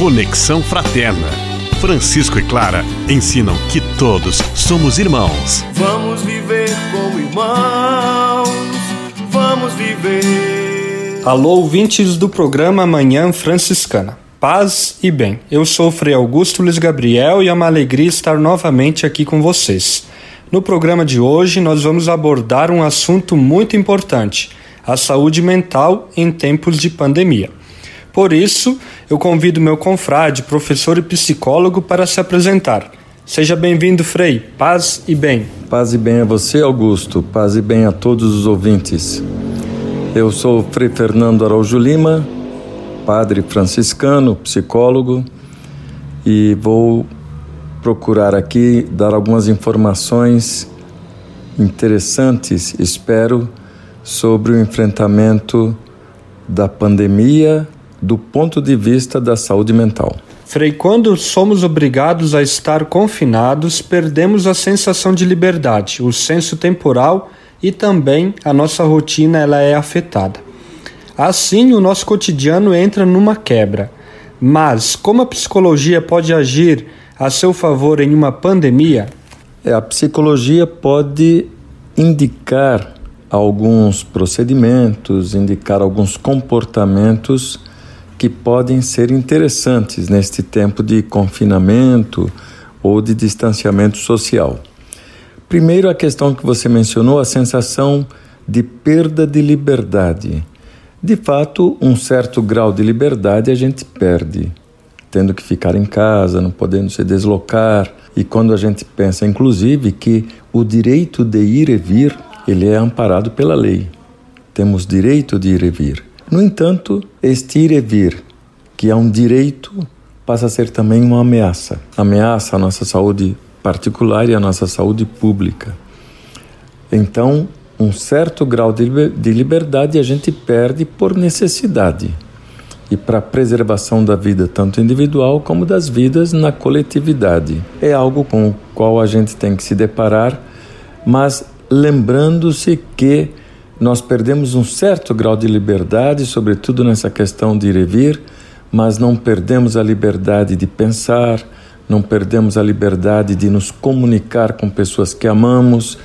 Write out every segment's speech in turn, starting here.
Conexão Fraterna. Francisco e Clara ensinam que todos somos irmãos. Vamos viver como irmãos. Vamos viver. Alô, ouvintes do programa Manhã Franciscana. Paz e bem. Eu sou o Frei Augusto Luiz Gabriel e é uma alegria estar novamente aqui com vocês. No programa de hoje, nós vamos abordar um assunto muito importante: a saúde mental em tempos de pandemia. Por isso, eu convido meu confrade, professor e psicólogo, para se apresentar. Seja bem-vindo, Frei. Paz e bem. Paz e bem a você, Augusto. Paz e bem a todos os ouvintes. Eu sou Frei Fernando Araújo Lima, padre franciscano, psicólogo, e vou procurar aqui dar algumas informações interessantes, espero, sobre o enfrentamento da pandemia do ponto de vista da saúde mental. Frei, quando somos obrigados a estar confinados, perdemos a sensação de liberdade, o senso temporal e também a nossa rotina ela é afetada. Assim, o nosso cotidiano entra numa quebra. Mas como a psicologia pode agir a seu favor em uma pandemia? É, a psicologia pode indicar alguns procedimentos, indicar alguns comportamentos que podem ser interessantes neste tempo de confinamento ou de distanciamento social. Primeiro, a questão que você mencionou, a sensação de perda de liberdade. De fato, um certo grau de liberdade a gente perde, tendo que ficar em casa, não podendo se deslocar. E quando a gente pensa, inclusive, que o direito de ir e vir, ele é amparado pela lei. Temos direito de ir e vir. No entanto, este ir e vir, que é um direito, passa a ser também uma ameaça ameaça à nossa saúde particular e à nossa saúde pública. Então, um certo grau de liberdade a gente perde por necessidade e para a preservação da vida, tanto individual como das vidas na coletividade. É algo com o qual a gente tem que se deparar, mas lembrando-se que nós perdemos um certo grau de liberdade, sobretudo nessa questão de ir e vir, mas não perdemos a liberdade de pensar, não perdemos a liberdade de nos comunicar com pessoas que amamos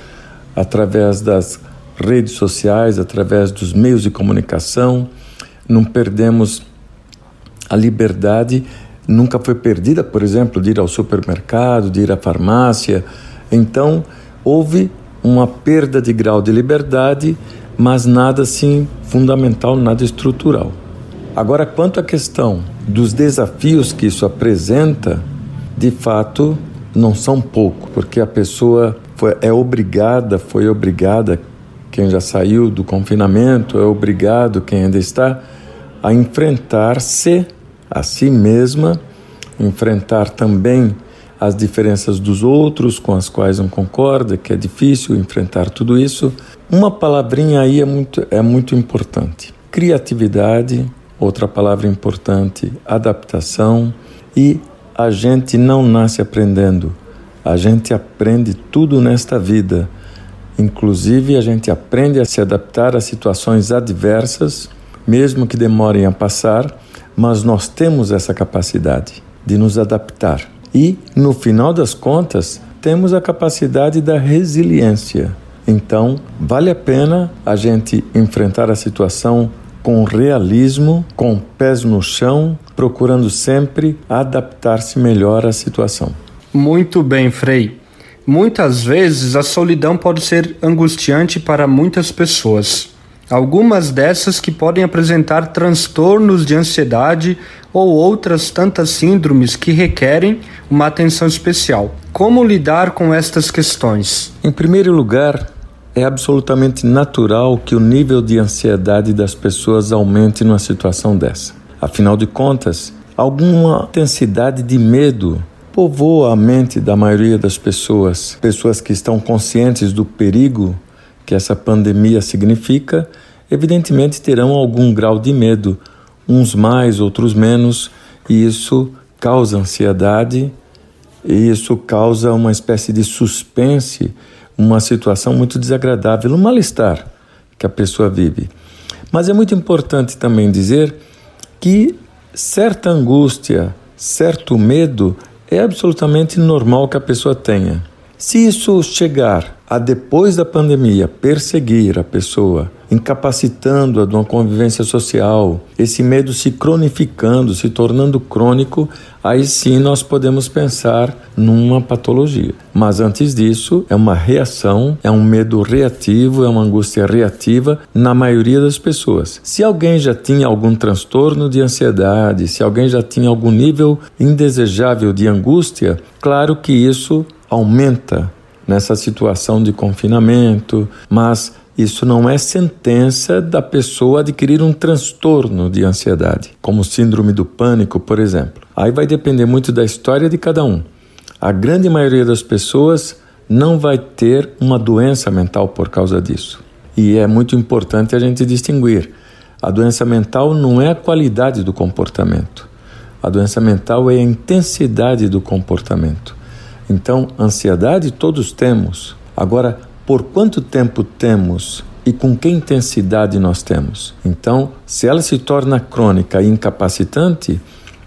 através das redes sociais, através dos meios de comunicação, não perdemos a liberdade, nunca foi perdida, por exemplo, de ir ao supermercado, de ir à farmácia. Então, houve uma perda de grau de liberdade mas nada assim fundamental, nada estrutural. Agora, quanto à questão dos desafios que isso apresenta, de fato, não são pouco, porque a pessoa foi, é obrigada, foi obrigada, quem já saiu do confinamento, é obrigado, quem ainda está, a enfrentar-se a si mesma, enfrentar também as diferenças dos outros com as quais não concorda, que é difícil enfrentar tudo isso. Uma palavrinha aí é muito, é muito importante: criatividade, outra palavra importante, adaptação. E a gente não nasce aprendendo, a gente aprende tudo nesta vida. Inclusive, a gente aprende a se adaptar a situações adversas, mesmo que demorem a passar, mas nós temos essa capacidade de nos adaptar. E, no final das contas, temos a capacidade da resiliência. Então, vale a pena a gente enfrentar a situação com realismo, com pés no chão, procurando sempre adaptar-se melhor à situação. Muito bem, Frei. Muitas vezes a solidão pode ser angustiante para muitas pessoas. Algumas dessas que podem apresentar transtornos de ansiedade ou outras tantas síndromes que requerem uma atenção especial. Como lidar com estas questões? Em primeiro lugar, é absolutamente natural que o nível de ansiedade das pessoas aumente numa situação dessa. Afinal de contas, alguma intensidade de medo povoa a mente da maioria das pessoas, pessoas que estão conscientes do perigo que essa pandemia significa, evidentemente terão algum grau de medo, uns mais, outros menos, e isso causa ansiedade, e isso causa uma espécie de suspense, uma situação muito desagradável, um mal-estar que a pessoa vive. Mas é muito importante também dizer que certa angústia, certo medo é absolutamente normal que a pessoa tenha. Se isso chegar a depois da pandemia perseguir a pessoa, incapacitando-a de uma convivência social, esse medo se cronificando, se tornando crônico, aí sim nós podemos pensar numa patologia. Mas antes disso, é uma reação, é um medo reativo, é uma angústia reativa na maioria das pessoas. Se alguém já tinha algum transtorno de ansiedade, se alguém já tinha algum nível indesejável de angústia, claro que isso aumenta nessa situação de confinamento, mas isso não é sentença da pessoa adquirir um transtorno de ansiedade, como síndrome do pânico, por exemplo. Aí vai depender muito da história de cada um. A grande maioria das pessoas não vai ter uma doença mental por causa disso. E é muito importante a gente distinguir. A doença mental não é a qualidade do comportamento. A doença mental é a intensidade do comportamento. Então, ansiedade todos temos. Agora, por quanto tempo temos e com que intensidade nós temos? Então, se ela se torna crônica e incapacitante,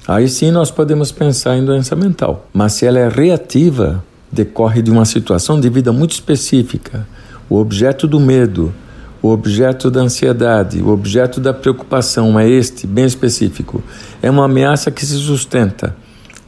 aí sim nós podemos pensar em doença mental. Mas se ela é reativa, decorre de uma situação de vida muito específica, o objeto do medo, o objeto da ansiedade, o objeto da preocupação é este, bem específico. É uma ameaça que se sustenta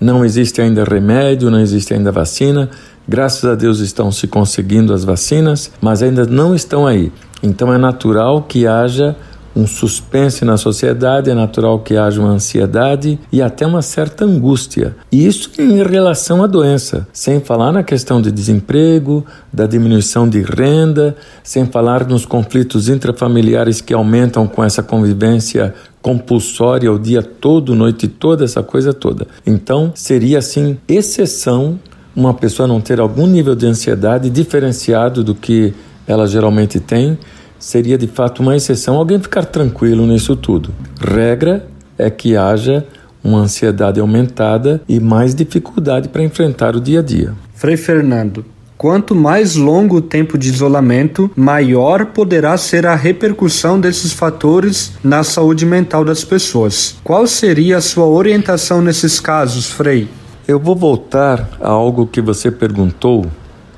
não existe ainda remédio, não existe ainda vacina. Graças a Deus estão se conseguindo as vacinas, mas ainda não estão aí. Então é natural que haja um suspense na sociedade, é natural que haja uma ansiedade e até uma certa angústia. E isso em relação à doença, sem falar na questão de desemprego, da diminuição de renda, sem falar nos conflitos intrafamiliares que aumentam com essa convivência compulsória o dia todo, noite toda, essa coisa toda. Então, seria assim exceção uma pessoa não ter algum nível de ansiedade diferenciado do que ela geralmente tem seria de fato uma exceção alguém ficar tranquilo nisso tudo. Regra é que haja uma ansiedade aumentada e mais dificuldade para enfrentar o dia a dia. Frei Fernando, quanto mais longo o tempo de isolamento, maior poderá ser a repercussão desses fatores na saúde mental das pessoas. Qual seria a sua orientação nesses casos, Frei? Eu vou voltar a algo que você perguntou,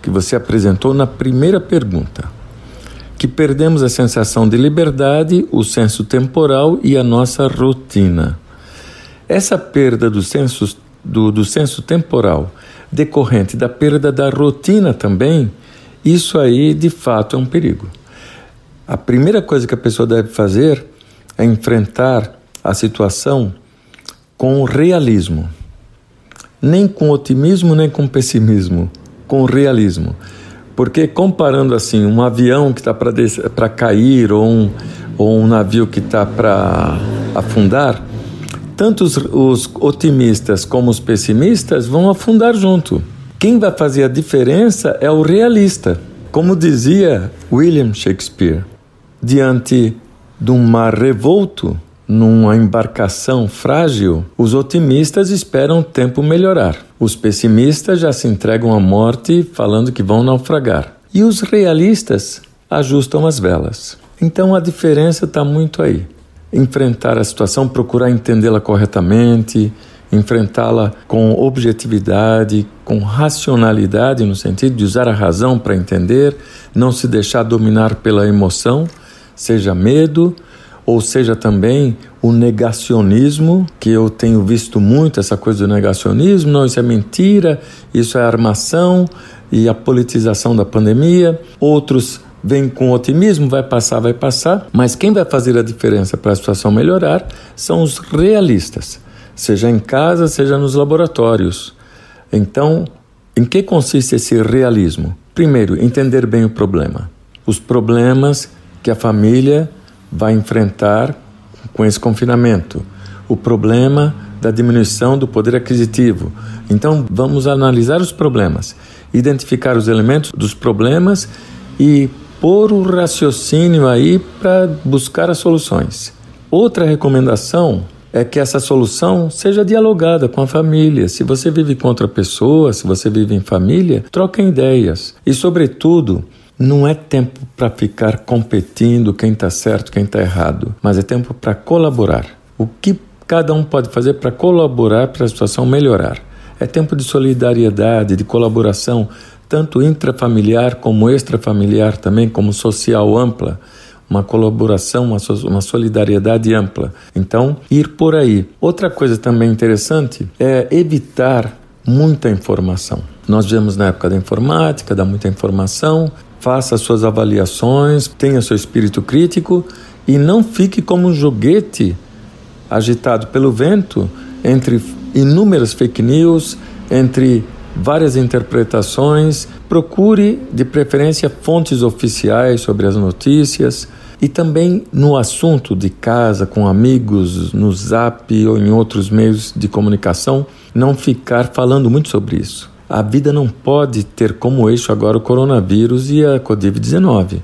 que você apresentou na primeira pergunta que perdemos a sensação de liberdade, o senso temporal e a nossa rotina. Essa perda do senso, do, do senso temporal, decorrente da perda da rotina também, isso aí de fato é um perigo. A primeira coisa que a pessoa deve fazer é enfrentar a situação com realismo. Nem com otimismo, nem com pessimismo, com realismo. Porque comparando assim um avião que está para cair ou um, ou um navio que está para afundar, tanto os, os otimistas como os pessimistas vão afundar junto. Quem vai fazer a diferença é o realista. Como dizia William Shakespeare, diante de um mar revolto, numa embarcação frágil, os otimistas esperam o tempo melhorar. Os pessimistas já se entregam à morte falando que vão naufragar. E os realistas ajustam as velas. Então a diferença está muito aí. Enfrentar a situação, procurar entendê-la corretamente, enfrentá-la com objetividade, com racionalidade, no sentido de usar a razão para entender, não se deixar dominar pela emoção, seja medo, ou seja também o negacionismo, que eu tenho visto muito essa coisa do negacionismo, não, isso é mentira, isso é armação e a politização da pandemia. Outros vêm com otimismo, vai passar, vai passar, mas quem vai fazer a diferença para a situação melhorar são os realistas, seja em casa, seja nos laboratórios. Então, em que consiste esse realismo? Primeiro, entender bem o problema. Os problemas que a família vai enfrentar com esse confinamento. O problema da diminuição do poder aquisitivo. Então, vamos analisar os problemas, identificar os elementos dos problemas e pôr o raciocínio aí para buscar as soluções. Outra recomendação é que essa solução seja dialogada com a família. Se você vive com outra pessoa, se você vive em família, troquem ideias. E, sobretudo, não é tempo para ficar competindo quem está certo, quem está errado, mas é tempo para colaborar. O que cada um pode fazer para colaborar para a situação melhorar. É tempo de solidariedade, de colaboração, tanto intrafamiliar como extrafamiliar também, como social ampla uma colaboração, uma, solidariedade ampla. Então, ir por aí. Outra coisa também interessante é evitar muita informação. Nós vemos na época da informática, dá muita informação, faça suas avaliações, tenha seu espírito crítico e não fique como um joguete agitado pelo vento entre inúmeras fake news, entre várias interpretações. Procure, de preferência, fontes oficiais sobre as notícias e também no assunto de casa, com amigos, no zap ou em outros meios de comunicação, não ficar falando muito sobre isso. A vida não pode ter como eixo agora o coronavírus e a Covid-19.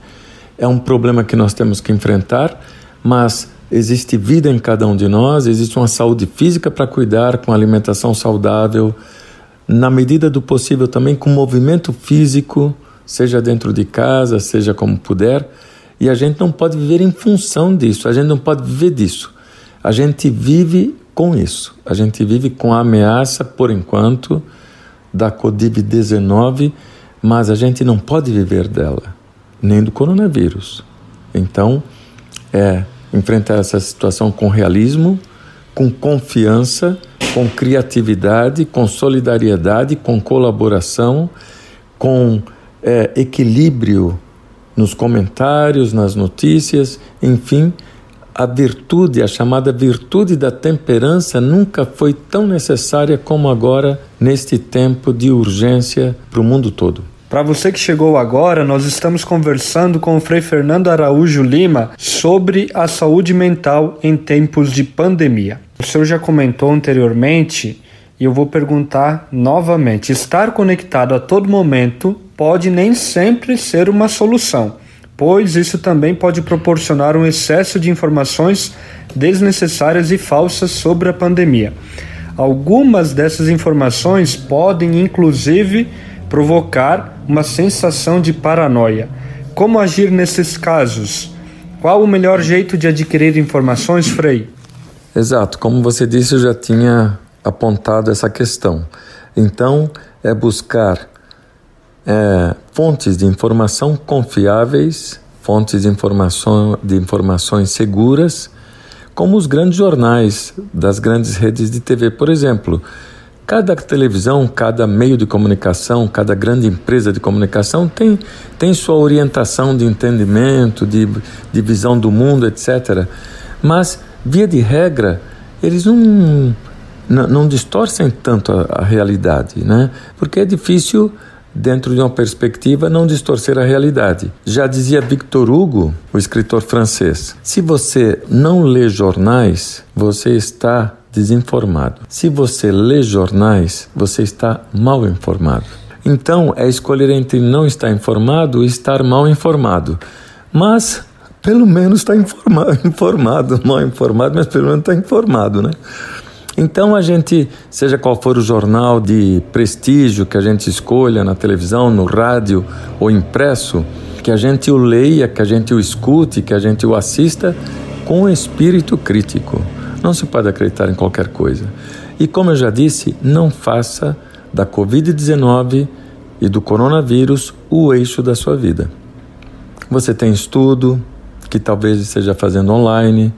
É um problema que nós temos que enfrentar, mas existe vida em cada um de nós, existe uma saúde física para cuidar, com alimentação saudável, na medida do possível também com movimento físico, seja dentro de casa, seja como puder, e a gente não pode viver em função disso, a gente não pode viver disso. A gente vive com isso, a gente vive com a ameaça, por enquanto, da Covid-19, mas a gente não pode viver dela, nem do coronavírus. Então, é enfrentar essa situação com realismo, com confiança, com criatividade, com solidariedade, com colaboração, com é, equilíbrio nos comentários, nas notícias, enfim, a virtude, a chamada virtude da temperança, nunca foi tão necessária como agora, neste tempo de urgência para o mundo todo. Para você que chegou agora, nós estamos conversando com o Frei Fernando Araújo Lima sobre a saúde mental em tempos de pandemia. O senhor já comentou anteriormente e eu vou perguntar novamente: estar conectado a todo momento pode nem sempre ser uma solução, pois isso também pode proporcionar um excesso de informações desnecessárias e falsas sobre a pandemia. Algumas dessas informações podem, inclusive, provocar uma sensação de paranoia. Como agir nesses casos? Qual o melhor jeito de adquirir informações, Frei? Exato, como você disse, eu já tinha apontado essa questão. Então, é buscar é, fontes de informação confiáveis, fontes de, informação, de informações seguras, como os grandes jornais das grandes redes de TV, por exemplo. Cada televisão, cada meio de comunicação, cada grande empresa de comunicação tem, tem sua orientação de entendimento, de, de visão do mundo, etc. Mas, via de regra, eles não, não, não distorcem tanto a, a realidade, né? porque é difícil dentro de uma perspectiva, não distorcer a realidade. Já dizia Victor Hugo, o escritor francês: se você não lê jornais, você está desinformado. Se você lê jornais, você está mal informado. Então, é escolher entre não estar informado e estar mal informado. Mas, pelo menos está informado, mal informado, mas pelo menos está informado, né? Então a gente, seja qual for o jornal de prestígio que a gente escolha na televisão, no rádio ou impresso, que a gente o leia, que a gente o escute, que a gente o assista com espírito crítico. Não se pode acreditar em qualquer coisa. E como eu já disse, não faça da Covid-19 e do coronavírus o eixo da sua vida. Você tem estudo, que talvez esteja fazendo online,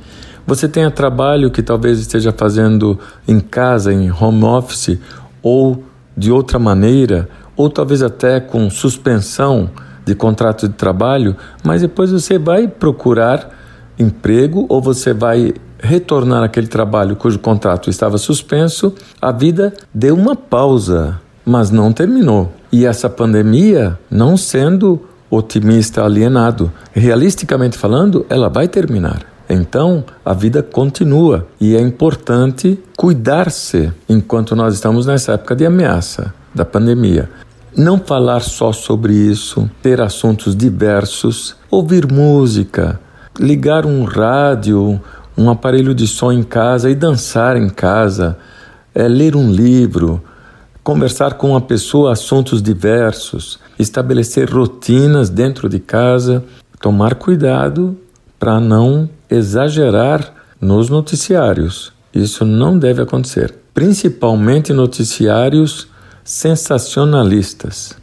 você tenha trabalho que talvez esteja fazendo em casa, em home office, ou de outra maneira, ou talvez até com suspensão de contrato de trabalho, mas depois você vai procurar emprego ou você vai retornar àquele trabalho cujo contrato estava suspenso, a vida deu uma pausa, mas não terminou. E essa pandemia, não sendo otimista alienado, realisticamente falando, ela vai terminar. Então, a vida continua e é importante cuidar-se enquanto nós estamos nessa época de ameaça da pandemia. Não falar só sobre isso, ter assuntos diversos, ouvir música, ligar um rádio, um aparelho de som em casa e dançar em casa, é ler um livro, conversar com uma pessoa assuntos diversos, estabelecer rotinas dentro de casa, tomar cuidado para não exagerar nos noticiários Isso não deve acontecer, principalmente noticiários sensacionalistas.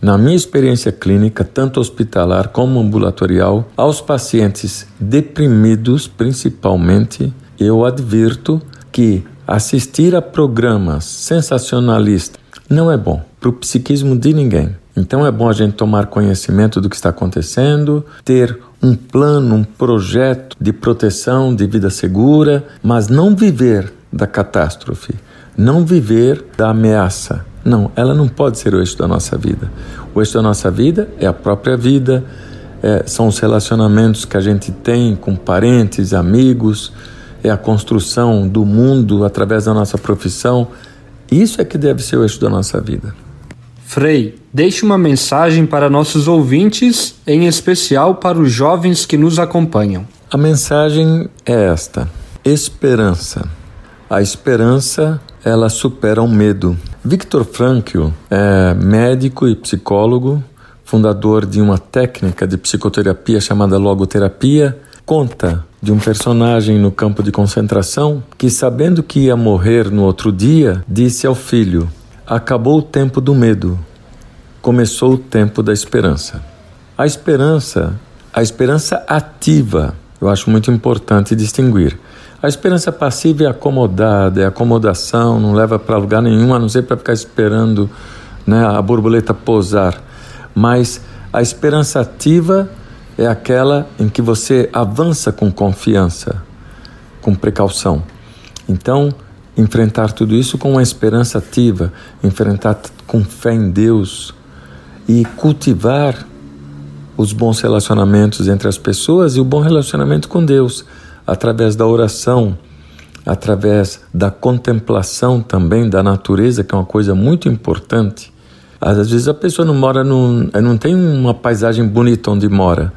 Na minha experiência clínica, tanto hospitalar como ambulatorial, aos pacientes deprimidos, principalmente, eu advirto que assistir a programas sensacionalistas não é bom para o psiquismo de ninguém. Então é bom a gente tomar conhecimento do que está acontecendo, ter um plano, um projeto de proteção, de vida segura, mas não viver da catástrofe, não viver da ameaça. Não, ela não pode ser o eixo da nossa vida. O eixo da nossa vida é a própria vida, é, são os relacionamentos que a gente tem com parentes, amigos, é a construção do mundo através da nossa profissão. Isso é que deve ser o eixo da nossa vida. Frei, deixe uma mensagem para nossos ouvintes, em especial para os jovens que nos acompanham. A mensagem é esta: esperança. A esperança, ela supera o medo. Victor Frankl é médico e psicólogo, fundador de uma técnica de psicoterapia chamada logoterapia, conta de um personagem no campo de concentração que, sabendo que ia morrer no outro dia, disse ao filho: Acabou o tempo do medo, começou o tempo da esperança. A esperança, a esperança ativa, eu acho muito importante distinguir. A esperança passiva é acomodada, é acomodação, não leva para lugar nenhum, a não ser para ficar esperando né, a borboleta pousar. Mas a esperança ativa é aquela em que você avança com confiança, com precaução. Então, enfrentar tudo isso com uma esperança ativa, enfrentar com fé em Deus e cultivar os bons relacionamentos entre as pessoas e o bom relacionamento com Deus através da oração, através da contemplação também da natureza, que é uma coisa muito importante. Às vezes a pessoa não mora num, não tem uma paisagem bonita onde mora,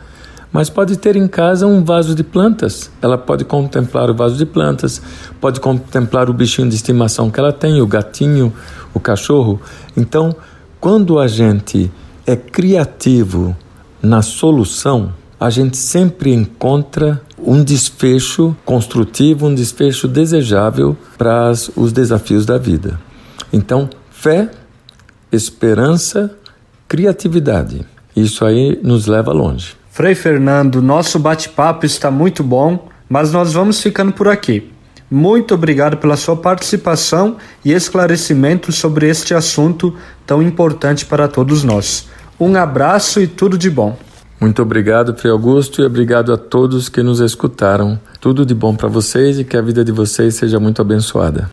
mas pode ter em casa um vaso de plantas. Ela pode contemplar o vaso de plantas, pode contemplar o bichinho de estimação que ela tem, o gatinho, o cachorro. Então, quando a gente é criativo na solução, a gente sempre encontra um desfecho construtivo, um desfecho desejável para os desafios da vida. Então, fé, esperança, criatividade. Isso aí nos leva longe. Frei Fernando, nosso bate-papo está muito bom, mas nós vamos ficando por aqui. Muito obrigado pela sua participação e esclarecimento sobre este assunto tão importante para todos nós. Um abraço e tudo de bom. Muito obrigado, Frei Augusto, e obrigado a todos que nos escutaram. Tudo de bom para vocês e que a vida de vocês seja muito abençoada.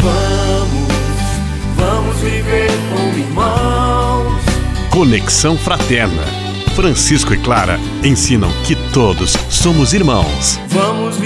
Vamos, vamos viver como irmãos. Conexão Fraterna. Francisco e Clara ensinam que todos somos irmãos. Vamos